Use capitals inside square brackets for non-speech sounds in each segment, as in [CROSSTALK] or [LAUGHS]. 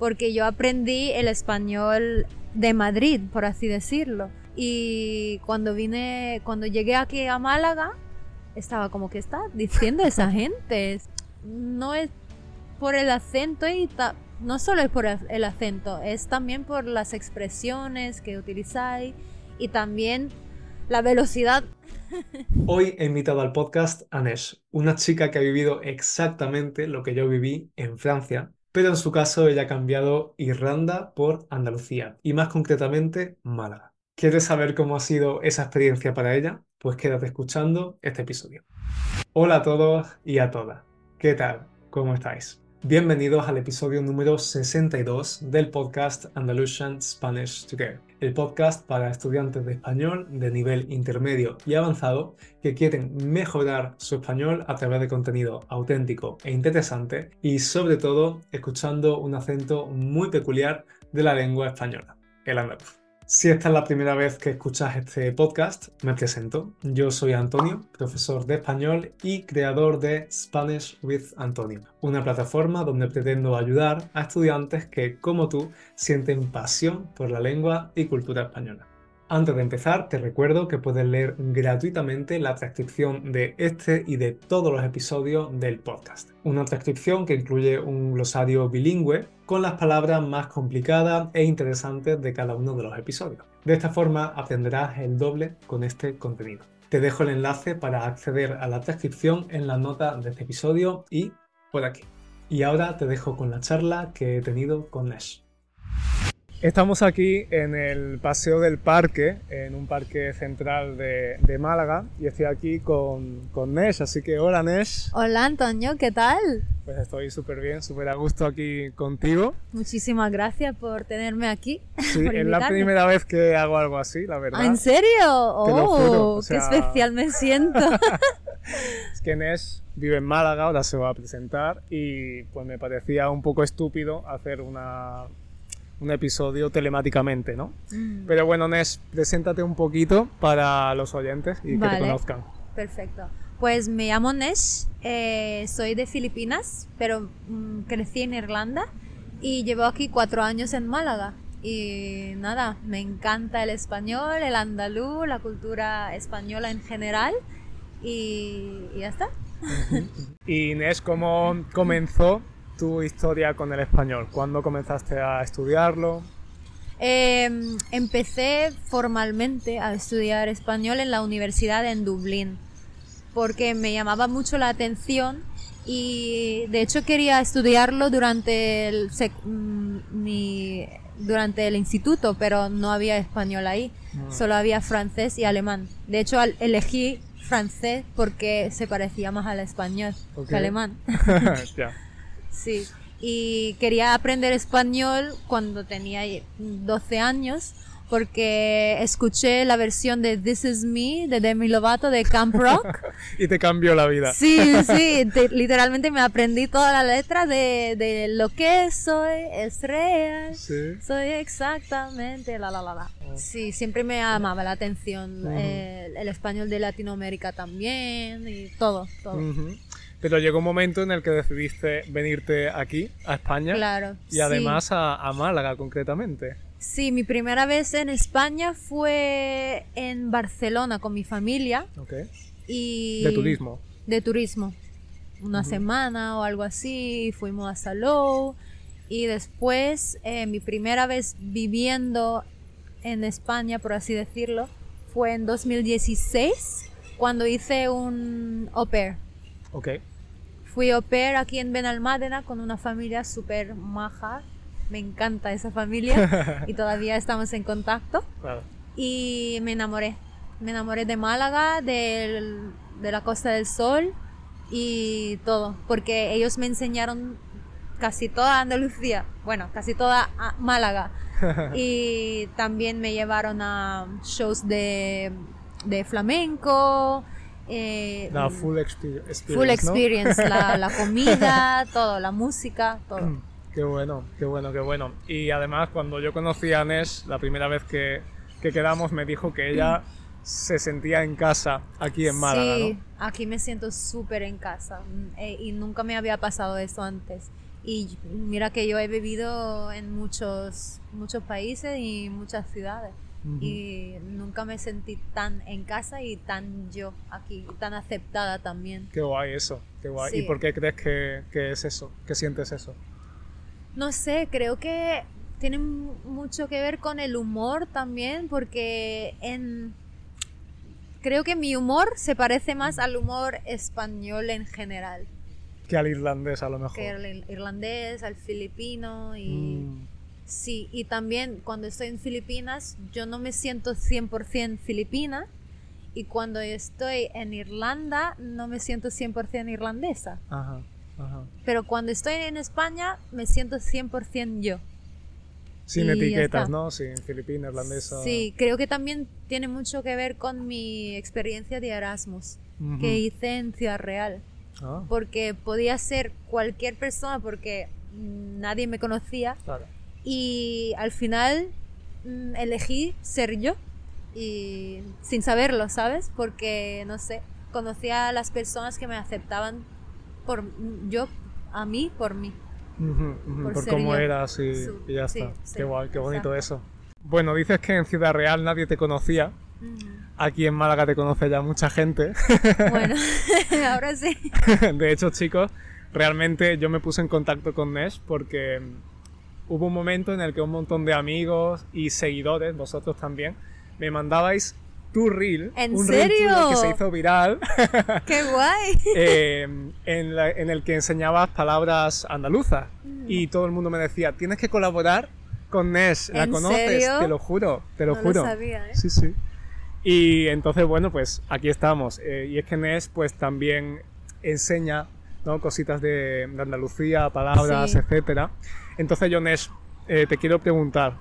porque yo aprendí el español de Madrid, por así decirlo. Y cuando vine, cuando llegué aquí a Málaga, estaba como que está diciendo esa [LAUGHS] gente. No es por el acento y no solo es por el acento, es también por las expresiones que utilizáis y también la velocidad. [LAUGHS] Hoy he invitado al podcast a Nesh, una chica que ha vivido exactamente lo que yo viví en Francia, pero en su caso ella ha cambiado Irlanda por Andalucía y más concretamente Málaga. ¿Quieres saber cómo ha sido esa experiencia para ella? Pues quédate escuchando este episodio. Hola a todos y a todas. ¿Qué tal? ¿Cómo estáis? Bienvenidos al episodio número 62 del podcast Andalusian Spanish Together, el podcast para estudiantes de español de nivel intermedio y avanzado que quieren mejorar su español a través de contenido auténtico e interesante y sobre todo escuchando un acento muy peculiar de la lengua española, el andaluz. Si esta es la primera vez que escuchas este podcast, me presento. Yo soy Antonio, profesor de español y creador de Spanish with Antonio, una plataforma donde pretendo ayudar a estudiantes que, como tú, sienten pasión por la lengua y cultura española. Antes de empezar, te recuerdo que puedes leer gratuitamente la transcripción de este y de todos los episodios del podcast. Una transcripción que incluye un glosario bilingüe con las palabras más complicadas e interesantes de cada uno de los episodios. De esta forma aprenderás el doble con este contenido. Te dejo el enlace para acceder a la transcripción en la nota de este episodio y por aquí. Y ahora te dejo con la charla que he tenido con Nesh. Estamos aquí en el Paseo del Parque, en un parque central de, Málaga, y estoy aquí con, con Nesh, así que hola Nesh. Hola Antonio, ¿qué tal? Pues estoy súper bien, súper a gusto aquí contigo. Muchísimas gracias por tenerme aquí. [LAUGHS] Sí, es la primera vez que hago algo así, la verdad. ¿En serio? ¡Oh! ¡Qué especial me siento! [LAUGHS] [LAUGHS] es que Nesh vive en Málaga, ahora se va a presentar, y pues me parecía un poco estúpido hacer una un episodio telemáticamente, ¿no? Mm. Pero bueno, Nes, preséntate un poquito para los oyentes y que te conozcan. Perfecto. Pues me llamo Nesh, eh, soy de Filipinas, pero mm, crecí en Irlanda y llevo aquí cuatro años en Málaga. Y nada, me encanta el español, el andaluz, la cultura española en general y, y ya está. [LAUGHS] y Nesh, ¿cómo comenzó tu historia con el español? ¿Cuándo comenzaste a estudiarlo? Em, empecé formalmente a estudiar español en la universidad en Dublín porque me llamaba mucho la atención y de hecho quería estudiarlo durante el, mm, durante el instituto, pero no había español ahí, ah. solo había francés y alemán. De hecho elegí francés porque se parecía más al español que al alemán. [LAUGHS] [LAUGHS] Sí, y quería aprender español cuando tenía 12 años porque escuché la versión de This Is Me de Demi Lovato de Camp Rock. [LAUGHS] y te cambió la vida. Sí, [LAUGHS] sí, literalmente me aprendí toda la letra de, de lo que soy, es real. Sí. Soy exactamente la la la la. Oh. Sí, siempre me llamaba la atención el, español de Latinoamérica también y todo, todo. Pero llegó un momento en el que decidiste venirte aquí, a España. Claro. Y además a, Málaga, concretamente. Sí, mi primera vez en España fue en Barcelona con mi familia. Ok. Y ¿De turismo? De turismo. Una semana o algo así. Fuimos a Salou. Y después, eh, mi primera vez viviendo en España, por así decirlo, fue en 2016, cuando hice un au pair. Ok. Fui au pair aquí en Benalmádena con una familia súper maja. Me encanta esa familia [LAUGHS] y todavía estamos en contacto. Y me enamoré. Me enamoré de Málaga, de la Costa del Sol y todo. Porque ellos me enseñaron casi toda Andalucía. Bueno, casi toda Málaga. [LAUGHS] y también me llevaron a shows de, de flamenco eh, la full experience. Full experience, la, [LAUGHS] comida, todo, la música, todo. [CLEARS THROAT] Qué bueno, qué bueno, qué bueno. Y además, cuando yo conocí a Nesh, la primera vez que, que quedamos, me dijo que ella [CLEARS THROAT] se sentía en casa aquí en Málaga. Sí, aquí me siento súper en casa. Eh, y nunca me había pasado eso antes. Y mira que yo he vivido en muchos, muchos países y muchas ciudades. Y nunca me sentí tan en casa y tan yo aquí, tan aceptada también. Qué guay eso, qué guay. ¿Y por qué crees que, que es eso? ¿Qué sientes eso? No sé, creo que tiene mucho que ver con el humor también, porque en creo que mi humor se parece más al humor español en general. Que al irlandés a lo mejor. Que al irlandés, al filipino y... Mm. Sí, y también cuando estoy en Filipinas yo no me siento 100% filipina y cuando estoy en Irlanda no me siento 100% irlandesa. Ajá, ajá. Pero cuando estoy en España me siento 100% yo. Sin etiquetas, ¿no? Sin filipina, irlandesa. Sí, creo que también tiene mucho que ver con mi experiencia de Erasmus que hice en Ciudad Real. Ah. Porque podía ser cualquier persona porque nadie me conocía. Claro. Y al final mm, elegí ser yo y sin saberlo, ¿sabes? Porque, no sé, conocía a las personas que me aceptaban por yo, a mí, por mí por, cómo eras y, ya está. qué guay, qué bonito eso. Bueno, dices que en Ciudad Real nadie te conocía. Aquí en Málaga te conoce ya mucha gente. Bueno, [LAUGHS] [LAUGHS] ahora sí. De hecho, chicos, realmente yo me puse en contacto con Nesh porque hubo un momento en el que un montón de amigos y seguidores, vosotros también, me mandabais tu reel. ¿En un serio? que se hizo viral. [LAUGHS] ¡Qué guay! [LAUGHS] Eh, en, el que enseñabas palabras andaluzas. Mm. Y todo el mundo me decía, tienes que colaborar con Nes. ¿La conoces? Te lo juro, te lo juro. Lo sabía, ¿eh? Sí, sí. Y entonces, bueno, pues aquí estamos. Eh, y es que Nes, pues también enseña ¿no? cositas de, Andalucía, palabras, etcétera. Entonces, yo, Nes, eh, te quiero preguntar,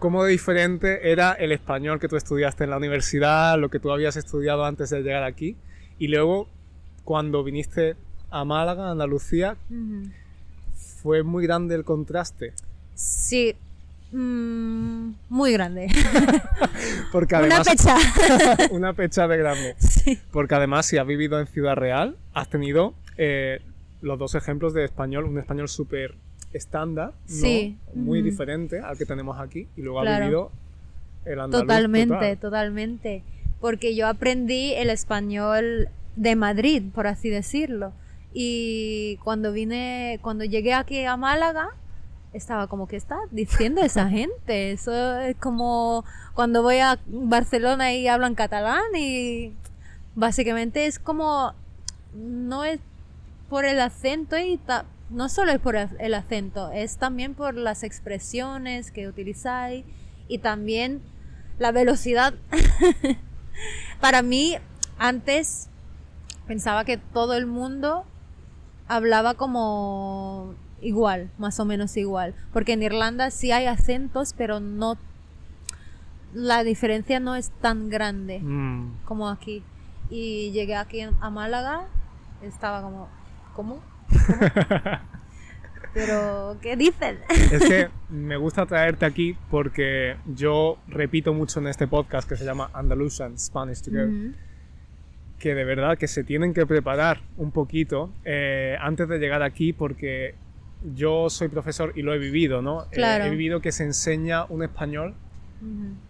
cómo diferente era el español que tú estudiaste en la universidad, lo que tú habías estudiado antes de llegar aquí, y luego cuando viniste a Málaga, Andalucía, fue muy grande el contraste. Sí, mm, muy grande. [LAUGHS] Porque además, una pecha. [LAUGHS] una pecha de grande. Porque además, si has vivido en Ciudad Real, has tenido eh, los dos ejemplos de español, un español súper estándar, muy diferente al que tenemos aquí, y luego ha vivido el andaluz. Totalmente, totalmente. Porque yo aprendí el español de Madrid, por así decirlo. Y cuando vine, cuando llegué aquí a Málaga, estaba como que está diciendo esa gente. Eso es como cuando voy a Barcelona y hablan catalán y básicamente es como no es por el acento y no solo es por el acento, es también por las expresiones que utilizáis y también la velocidad. [LAUGHS] Para mí, antes pensaba que todo el mundo hablaba como igual, más o menos igual. Porque en Irlanda sí hay acentos, pero no. La diferencia no es tan grande mm. como aquí. Y llegué aquí a Málaga, estaba como. ¿Cómo? [LAUGHS] Pero, ¿qué dicen? Es que [LAUGHS] me gusta traerte aquí porque yo repito mucho en este podcast que se llama Andalusian Spanish Together. Que de verdad que se tienen que preparar un poquito eh, antes de llegar aquí porque yo soy profesor y lo he vivido, ¿no? Eh, he vivido que se enseña un español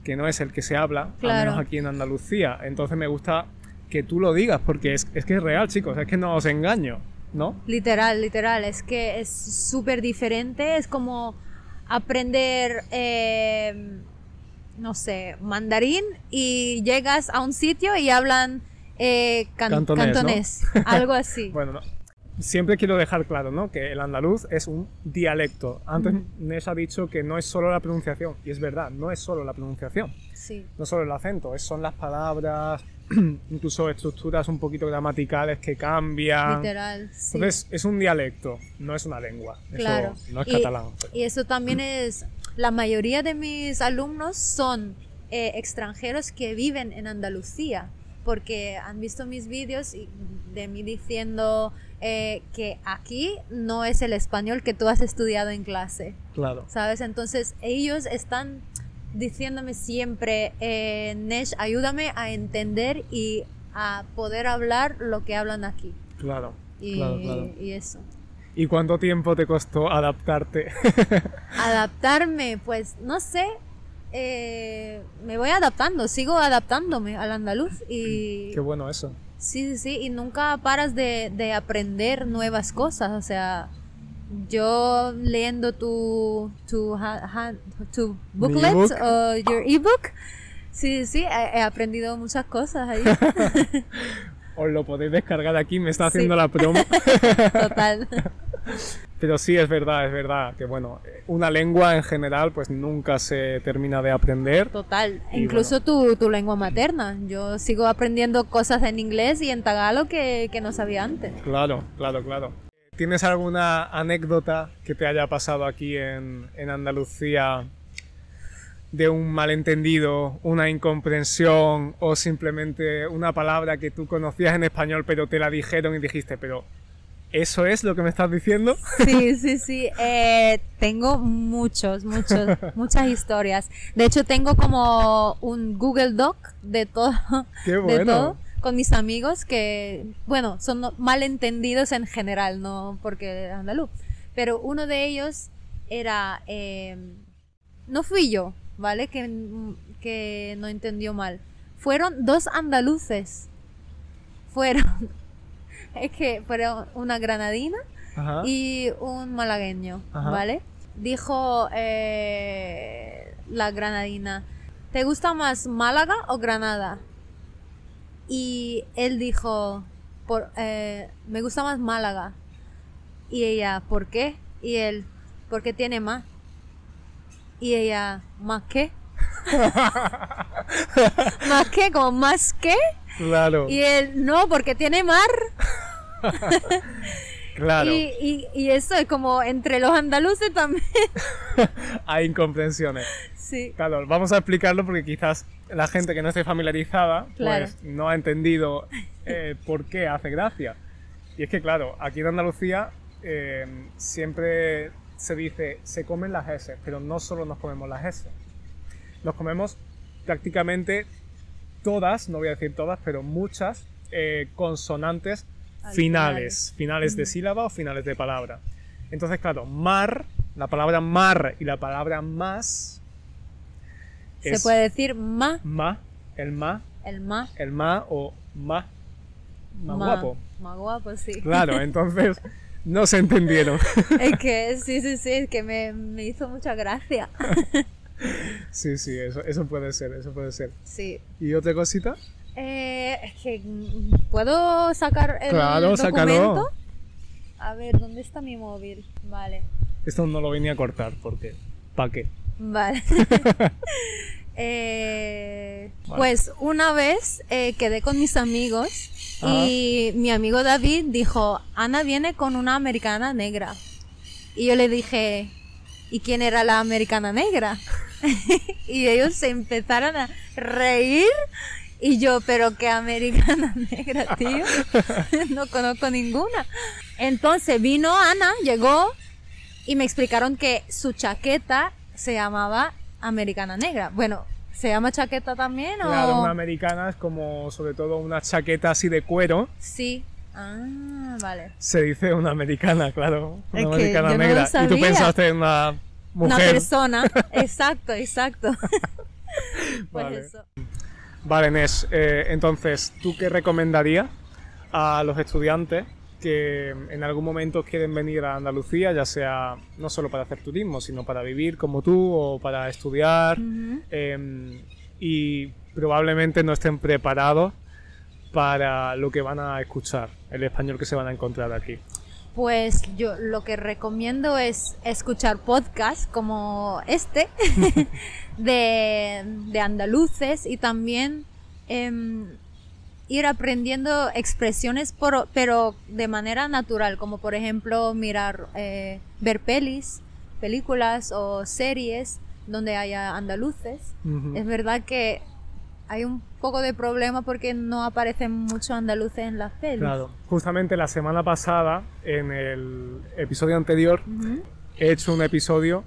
que no es el que se habla, al menos aquí en Andalucía. Entonces me gusta que tú lo digas porque es, es que es real, chicos, es que no os engaño. ¿No? Literal, literal, es que es súper diferente, es como aprender, eh, no sé, mandarín y llegas a un sitio y hablan eh, cantonés, algo así. [LAUGHS] bueno, siempre quiero dejar claro, ¿no? Que el andaluz es un dialecto. Antes Nes ha dicho que no es solo la pronunciación, y es verdad, no es solo la pronunciación. Sí. No solo el acento, son las palabras, [CLEARS THROAT] incluso estructuras un poquito gramaticales que cambian. Literal, sí. Entonces, es un dialecto, no es una lengua. Claro. no es catalán. Y eso también es. La mayoría de mis alumnos son eh, extranjeros que viven en Andalucía, porque han visto mis vídeos de mí diciendo eh, que aquí no es el español que tú has estudiado en clase. Claro. ¿Sabes? Entonces, ellos están diciéndome siempre, eh, Nesh, ayúdame a entender y a poder hablar lo que hablan aquí. Claro, y, claro, claro. Y eso. ¿Y cuánto tiempo te costó adaptarte? [LAUGHS] Adaptarme, pues no sé. eh, me voy adaptando, sigo adaptándome al andaluz y Qué bueno eso. Sí, sí, sí, y nunca paras de, de aprender nuevas cosas. O sea, yo leyendo tu, tu, tu booklet ebook. o your ebook, sí, sí, he, aprendido muchas cosas ahí. [LAUGHS] [LAUGHS] Os lo podéis descargar aquí, me está Sí. haciendo la promo. [LAUGHS] Total. Pero sí, es verdad, es verdad que bueno, una lengua en general pues nunca se termina de aprender. Total, Y incluso tu, tu lengua materna. Yo sigo aprendiendo cosas en inglés y en tagalo que, que no sabía antes. Claro, claro, claro. ¿Tienes alguna anécdota que te haya pasado aquí en, en Andalucía de un malentendido, una incomprensión o simplemente una palabra que tú conocías en español pero te la dijeron y dijiste, pero ¿eso es lo que me estás diciendo? Sí, sí, sí. Eh, tengo muchos, muchos, [LAUGHS] muchas historias. De hecho, tengo como un Google Doc de todo, [LAUGHS] Qué de bueno. todo con mis amigos que, bueno, son malentendidos en general, no porque andaluz. Pero uno de ellos era, eh, no fui yo, ¿vale? Que, que no entendió mal. Fueron dos andaluces. Fueron, [LAUGHS] es que fueron una granadina Ajá. y un malagueño, Ajá. ¿vale? Dijo eh, la granadina, ¿te gusta más Málaga o Granada? Y él dijo, por, eh, me gusta más Málaga. Y ella, ¿por qué? Y él, porque tiene más. Y ella, ¿más qué? [LAUGHS] [LAUGHS] ¿Más qué? ¿Como más qué? Claro, Y él, no, porque tiene mar. [LAUGHS] claro. Y, y, y eso es como entre los andaluces también. [LAUGHS] Hay incomprensiones. Sí, Claro, vamos a explicarlo porque quizás la gente que no esté familiarizada Claro. pues no ha entendido eh, por qué hace gracia. Y es que, claro, aquí en Andalucía eh, siempre se dice se comen las S, pero no solo nos comemos las S. Nos comemos prácticamente todas, no voy a decir todas, pero muchas eh, consonantes Al finales, finales de sílaba o finales de palabra. Entonces, claro, mar, la palabra mar y la palabra más se es puede decir ma, ma, el ma, el ma. el ma o ma, más ma- guapo. Más guapo, sí. Claro, [LAUGHS] entonces no se entendieron. Es que sí, sí, sí, es que me, me hizo mucha gracia. [LAUGHS] sí, sí, eso, eso puede ser, eso puede ser. Sí. ¿Y otra cosita? Eh, es que mm, puedo sacar el Claro, sácalo. documento. A ver, ¿dónde está mi móvil? Vale. Esto no lo venía a cortar porque ¿para qué? Vale. [LAUGHS] [LAUGHS] Eh, Vale. Pues una vez eh, quedé con mis amigos y mi amigo David dijo, Ana viene con una americana negra. Y yo le dije, ¿y quién era la americana negra? [LAUGHS] y ellos se empezaron a reír y yo, pero qué americana [LAUGHS] negra, tío. [LAUGHS] no conozco ninguna. Entonces vino Ana, llegó y me explicaron que su chaqueta se llamaba americana negra. Bueno, ¿se llama chaqueta también o...? Claro, una americana es como sobre todo una chaqueta así de cuero. Sí. Ah, vale. Se dice una americana, claro. Una Es que americana yo no lo negra. y tú pensaste en una Una mujer. persona. [LAUGHS] Exacto, exacto. pues Vale. eso. Vale, Nes, eh, entonces, ¿tú qué recomendarías a los estudiantes que en algún momento quieren venir a Andalucía, ya sea no solo para hacer turismo, sino para vivir como tú o para estudiar eh, y probablemente no estén preparados para lo que van a escuchar, el español que se van a encontrar aquí? Pues yo lo que recomiendo es escuchar podcasts como este [LAUGHS] de, de andaluces y también em, ir aprendiendo expresiones por- pero de manera natural, como por ejemplo mirar, eh, ver pelis, películas o series donde haya andaluces. Es verdad que hay un poco de problema porque no aparecen muchos andaluces en las pelis. Claro, justamente la semana pasada, en el episodio anterior, he hecho un episodio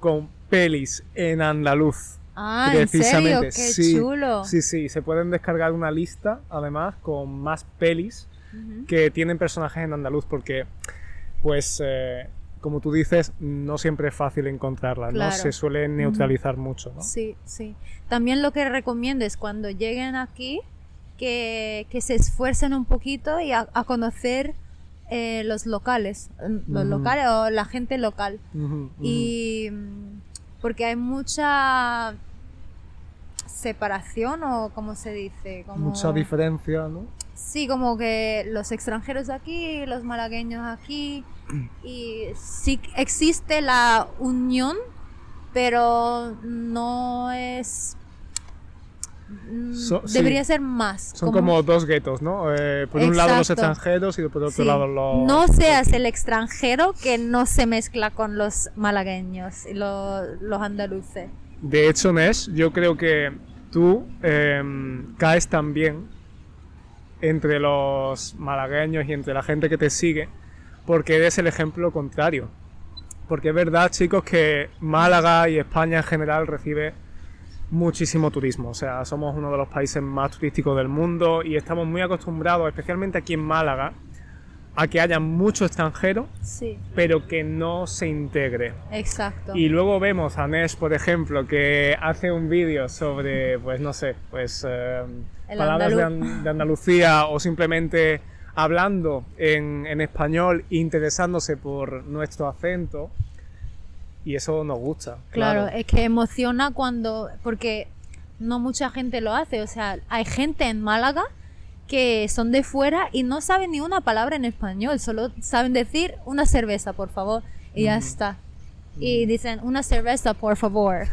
con pelis en andaluz. Ah, ¿en serio? Precisamente, Qué sí, chulo. Sí, sí, se pueden descargar una lista, además, con más pelis que tienen personajes en andaluz, porque pues eh, como tú dices, no siempre es fácil encontrarlas, ¿no? Claro. Se suele neutralizar mucho, ¿no? Sí, sí. También lo que recomiendo es cuando lleguen aquí que, que se esfuercen un poquito y a, a conocer eh, los locales, los Ujú. locales o la gente local. Y mm, porque hay mucha separación o como se dice, como Mucha diferencia, ¿no? Sí, como que los extranjeros aquí, los malagueños aquí, [CLEARS THROAT] y sí existe la unión, pero no es... mm, sí. debería ser más. Son como, dos guetos, ¿no? Eh, por un lado los extranjeros y por otro Sí. lado los... No seas el extranjero que no se mezcla con los malagueños y lo- los andaluces. De hecho, Nesh, yo creo que tú em, caes también entre los malagueños y entre la gente que te sigue porque eres el ejemplo contrario. Porque es verdad, chicos, que Málaga y España en general recibe muchísimo turismo. O sea, somos uno de los países más turísticos del mundo y estamos muy acostumbrados, especialmente aquí en Málaga, a que haya mucho extranjero, Sí, pero que no se integre. exacto. Y luego vemos a Nesh, por ejemplo, que hace un vídeo sobre, pues no sé, pues eh, palabras de, andaluz. An- de Andalucía o simplemente hablando en, en español, interesándose por nuestro acento. Y eso nos gusta. Claro, es que emociona cuando, porque no mucha gente lo hace, o sea, hay gente en Málaga que son de fuera y no saben ni una palabra en español, solo saben decir una cerveza, por favor, y ya está. Y dicen, una cerveza, por favor.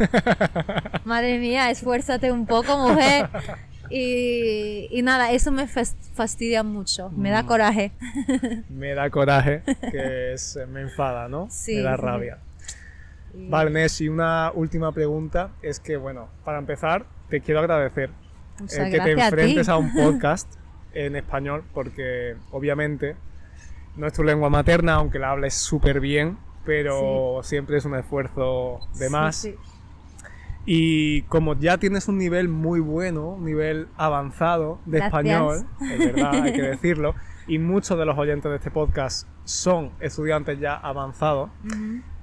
[LAUGHS] Madre mía, esfuérzate un poco, mujer. [LAUGHS] Y, y nada, eso me fas- fastidia mucho, me da Mm. coraje. [LAUGHS] Me da coraje, que es, me enfada, ¿no? Sí, me da rabia. Vale, Nesh, y una última pregunta es que, bueno, para empezar, te quiero agradecer Muchas el que te a enfrentes a, un podcast en español, porque obviamente no es tu lengua materna, aunque la hables súper bien, pero siempre es un esfuerzo de más. sí. Y como ya tienes un nivel muy bueno, un nivel avanzado de español, es verdad, hay que [LAUGHS] decirlo, y muchos de los oyentes de este podcast son estudiantes ya avanzados.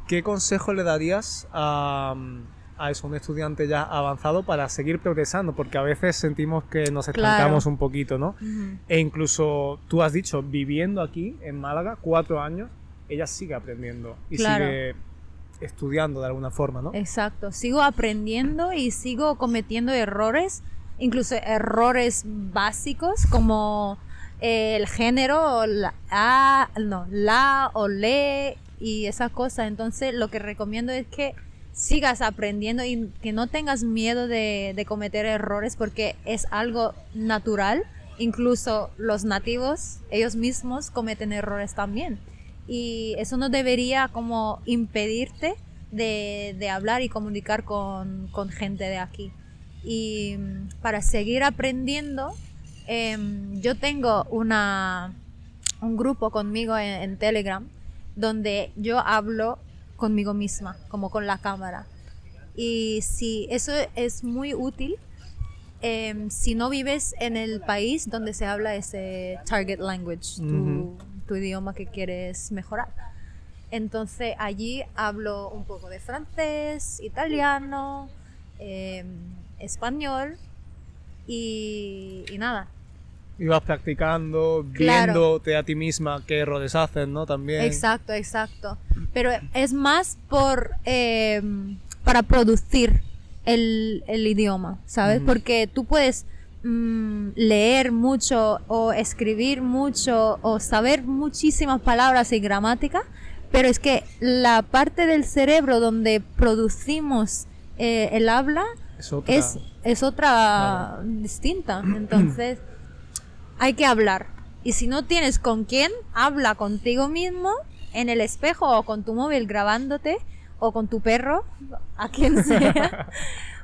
¿qué consejo le darías a, a eso, un estudiante ya avanzado para seguir progresando? Porque a veces sentimos que nos Claro. estancamos un poquito, ¿no? E incluso tú has dicho, viviendo aquí en Málaga cuatro años, ella sigue aprendiendo y Claro. sigue estudiando de alguna forma, ¿no? Exacto, sigo aprendiendo y sigo cometiendo errores, incluso errores básicos como el género, la, no, la o le y esas cosas. Entonces lo que recomiendo es que sigas aprendiendo y que no tengas miedo de, cometer errores porque es algo natural. Incluso los nativos, ellos mismos cometen errores también. Y eso no debería como impedirte de, hablar y comunicar con, gente de aquí. Y mm, para seguir aprendiendo, em, yo tengo una, un grupo conmigo en Telegram donde yo hablo conmigo misma, como con la cámara. Y si eso es muy útil, em, si no vives en el país donde se habla ese target language, tu, idioma que quieres mejorar. Entonces allí hablo un poco de francés, italiano, em, español y, y nada. Y vas practicando, Claro. viéndote a ti misma qué errores haces, ¿no? También. Exacto, exacto. Pero es más por em, para producir el, el idioma, ¿sabes? Porque tú puedes mm, leer mucho o escribir mucho o saber muchísimas palabras y gramática, pero es que la parte del cerebro donde producimos eh, el habla Es otra. es, es otra distinta. Entonces, hay que hablar. Y si no tienes con quién, habla contigo mismo en el espejo o con tu móvil grabándote o con tu perro, a quien [LAUGHS] sea,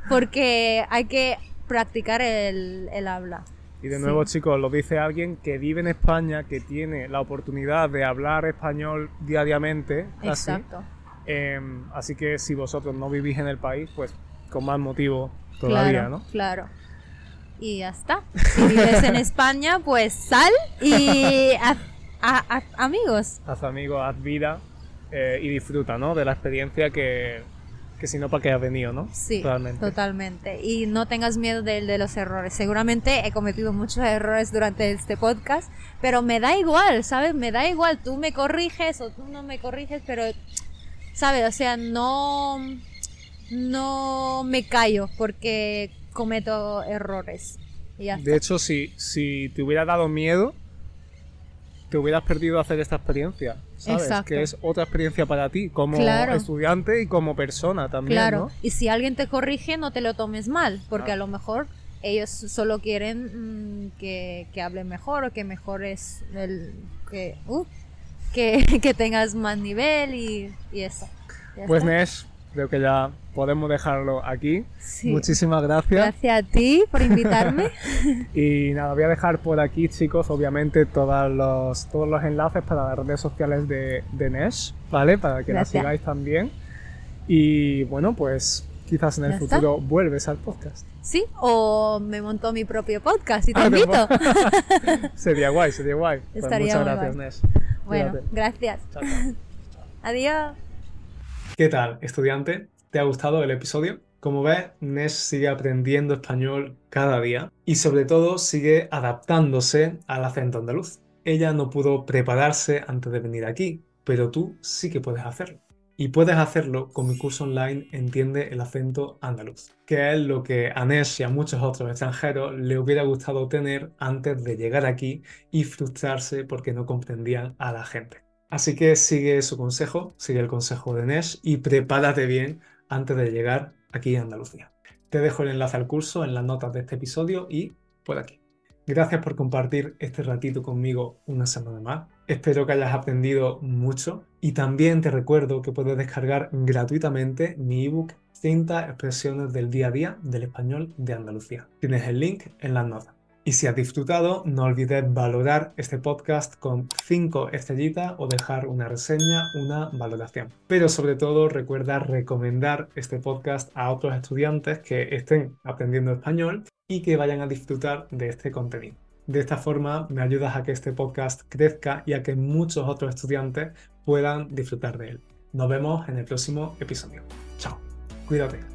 porque hay que practicar el, el habla. Y de Sí. nuevo, chicos, lo dice alguien que vive en España, que tiene la oportunidad de hablar español diariamente. Exacto. Em, así que si vosotros no vivís en el país, pues con más motivo todavía, claro, ¿no? Claro. Y ya está. Si vives en España, pues sal y haz, amigos. haz amigos, haz vida eh, y disfruta, ¿no? De la experiencia que, que si no, ¿para qué has venido, no? Sí, Realmente. totalmente. Y no tengas miedo del de los errores. Seguramente he cometido muchos errores durante este podcast, pero me da igual, ¿sabes? Me da igual. Tú me corriges o tú no me corriges, pero, ¿sabes? O sea, no, no me callo porque cometo errores. Y ya De está. hecho, si, si te hubiera dado miedo, te hubieras perdido hacer esta experiencia, ¿sabes? Exacto. Que es otra experiencia para ti, como Claro. estudiante y como persona también, Claro. ¿no? Y si alguien te corrige, no te lo tomes mal, porque Ah. a lo mejor ellos solo quieren mm, que, que hable mejor o que mejores el que uh, que, [LAUGHS] que tengas más nivel y, y eso. Ya Pues está. Nesh, creo que ya podemos dejarlo aquí. Sí. Muchísimas gracias. Gracias a ti por invitarme. [LAUGHS] Y nada, voy a dejar por aquí, chicos, obviamente todos los, todos los enlaces para las redes sociales de, de Nesh, ¿vale? Para que la Gracias. sigáis también. Y bueno, pues quizás en el está. futuro vuelves al podcast. sí, o me montó mi propio podcast y te Ah, invito. [LAUGHS] sería guay, sería guay. Pues muchas muy gracias, guay. Nesh. bueno, Cuídate. gracias. Chao, chao. [LAUGHS] Adiós. ¿Qué tal, estudiante? ¿Te ha gustado el episodio? Como ves, Nes sigue aprendiendo español cada día y sobre todo sigue adaptándose al acento andaluz. Ella no pudo prepararse antes de venir aquí, pero tú sí que puedes hacerlo. Y puedes hacerlo con mi curso online Entiende el acento andaluz, que es lo que a Nes y a muchos otros extranjeros le hubiera gustado tener antes de llegar aquí y frustrarse porque no comprendían a la gente. Así que sigue su consejo, sigue el consejo de Nesh y prepárate bien antes de llegar aquí a Andalucía. Te dejo el enlace al curso en las notas de este episodio y por aquí. Gracias por compartir este ratito conmigo una semana más. Espero que hayas aprendido mucho y también te recuerdo que puedes descargar gratuitamente mi ebook 30 expresiones del día a día del español de Andalucía. Tienes el link en las notas. Y si has disfrutado, no olvides valorar este podcast con 5 estrellitas o dejar una reseña, una valoración. Pero sobre todo recuerda recomendar este podcast a otros estudiantes que estén aprendiendo español y que vayan a disfrutar de este contenido. De esta forma me ayudas a que este podcast crezca y a que muchos otros estudiantes puedan disfrutar de él. Nos vemos en el próximo episodio. Chao. Cuídate.